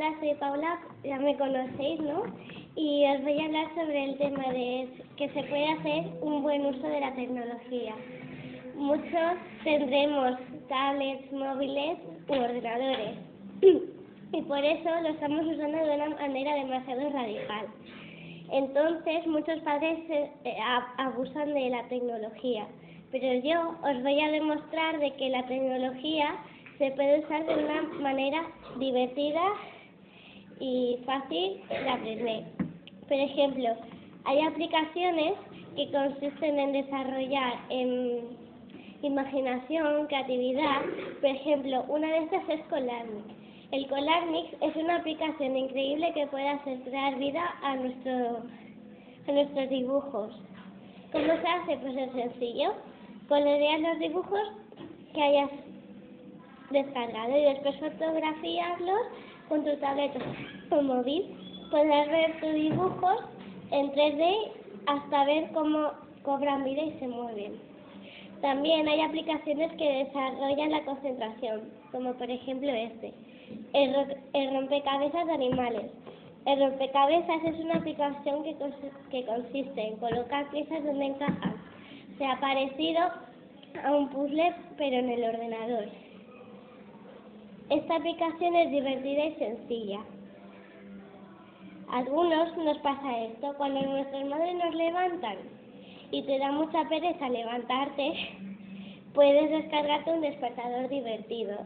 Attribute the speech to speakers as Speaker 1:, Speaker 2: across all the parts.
Speaker 1: Hola, soy Paula, ya me conocéis, ¿no? Y os voy a hablar sobre el tema de que se puede hacer un buen uso de la tecnología. Muchos tendremos tablets, móviles u ordenadores. Y por eso lo estamos usando de una manera demasiado radical. Entonces, muchos padres eh, abusan de la tecnología, pero yo os voy a demostrar de que la tecnología se puede usar de una manera divertida y fácil de aprender. Por ejemplo, hay aplicaciones que consisten en desarrollar en imaginación, creatividad. Por ejemplo, una de estas es Colarnic. El Colarmix es una aplicación increíble que puede hacer crear vida a, nuestro, a nuestros dibujos. ¿Cómo se hace? Pues es sencillo. Coloreas los dibujos que hayas descargado y después fotografiarlos con tu tableta o móvil. Podrás ver tus dibujos en 3D hasta ver cómo cobran vida y se mueven. También hay aplicaciones que desarrollan la concentración, como por ejemplo este el, rompecabezas de animales. El rompecabezas es una aplicación que, que consiste en colocar piezas donde encajan. Se ha parecido a un puzzle, pero en el ordenador. Esta aplicación es divertida y sencilla. Algunos nos pasa esto cuando nuestras madres nos levantan y te da mucha pereza levantarte, puedes descargarte un despertador divertido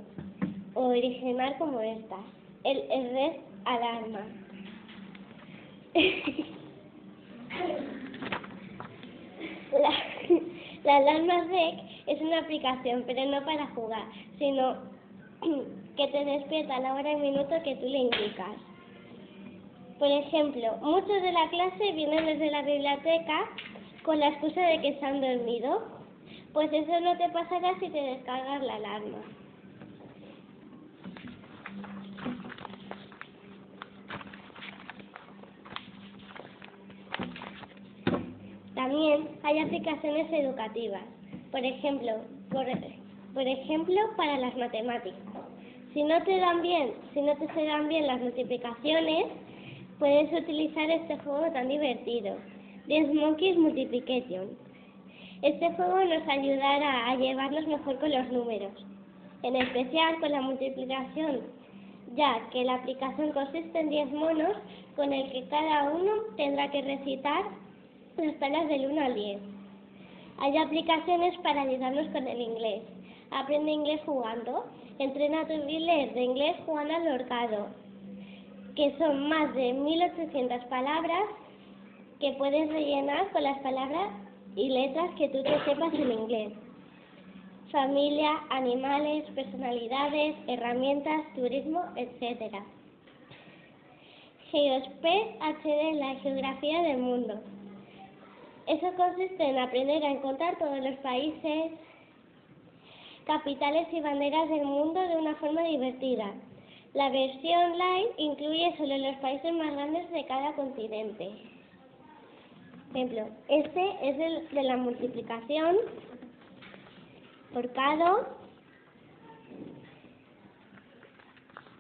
Speaker 1: o original como esta, el red alarma. la, la alarma REC es una aplicación, pero no para jugar, sino que te despierta a la hora y minuto que tú le indicas. Por ejemplo, muchos de la clase vienen desde la biblioteca con la excusa de que se han dormido. Pues eso no te pasará si te descargas la alarma. También hay aplicaciones educativas, por ejemplo, por, ejemplo para las matemáticas. Si no te dan bien, si no te se dan bien las multiplicaciones, puedes utilizar este juego tan divertido, Dance Monkeys Multiplication. Este juego nos ayudará a llevarnos mejor con los números, en especial con la multiplicación, ya que la aplicación consiste en 10 monos con el que cada uno tendrá que recitar las tablas del 1 al 10. Hay aplicaciones para ayudarnos con el inglés. Aprende inglés jugando. Entrena tu inglés de inglés jugando al horcado, que son más de 1800 palabras que puedes rellenar con las palabras y letras que tú te sepas en inglés. Familia, animales, personalidades, herramientas, turismo, etc. Geospace HD, la geografía del mundo. Eso consiste en aprender a encontrar todos los países, capitales y banderas del mundo de una forma divertida. La versión online incluye solo los países más grandes de cada continente. Ejemplo, este es el de la multiplicación por cada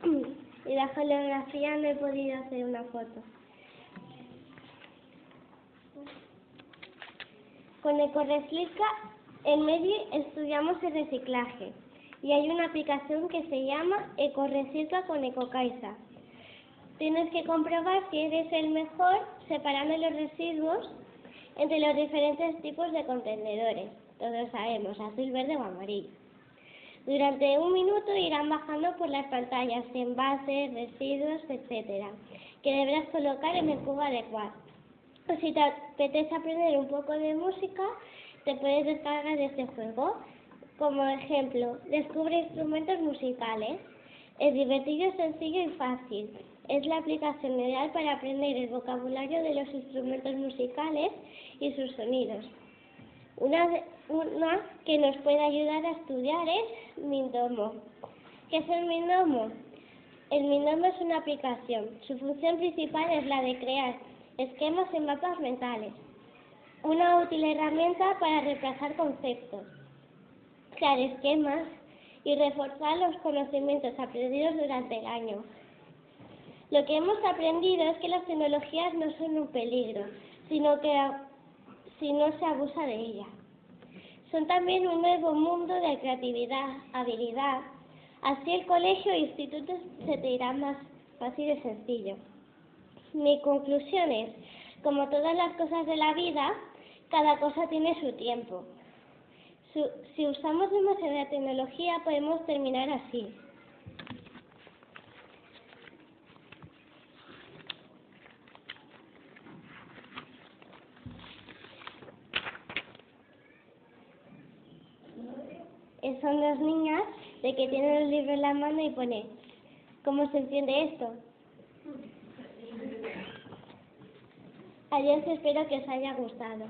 Speaker 1: y la geografía no he podido hacer una foto. Con EcoRecicla en medio estudiamos el reciclaje y hay una aplicación que se llama EcoRecicla con EcoCaisa. Tienes que comprobar si eres el mejor separando los residuos entre los diferentes tipos de contenedores. Todos sabemos, azul, verde o amarillo. Durante un minuto irán bajando por las pantallas envases, residuos, etcétera, que deberás colocar en el cubo adecuado. Pues si te apetece aprender un poco de música, te puedes descargar de este juego. Como ejemplo, descubre instrumentos musicales. Es divertido, sencillo y fácil. Es la aplicación ideal para aprender el vocabulario de los instrumentos musicales y sus sonidos. Una, una que nos puede ayudar a estudiar es Mindomo. ¿Qué es el Mindomo? El Mindomo es una aplicación. Su función principal es la de crear esquemas y mapas mentales. Una útil herramienta para reemplazar conceptos, crear esquemas y reforzar los conocimientos aprendidos durante el año. Lo que hemos aprendido es que las tecnologías no son un peligro, sino que si no se abusa de ellas. Son también un nuevo mundo de creatividad, habilidad. Así el colegio e institutos se te irá más fácil y sencillo. Mi conclusión es, como todas las cosas de la vida, cada cosa tiene su tiempo. Si usamos demasiada tecnología podemos terminar así. Son dos niñas de que tienen el libro en la mano y pone, ¿cómo se entiende esto? Adiós, espero que os haya gustado.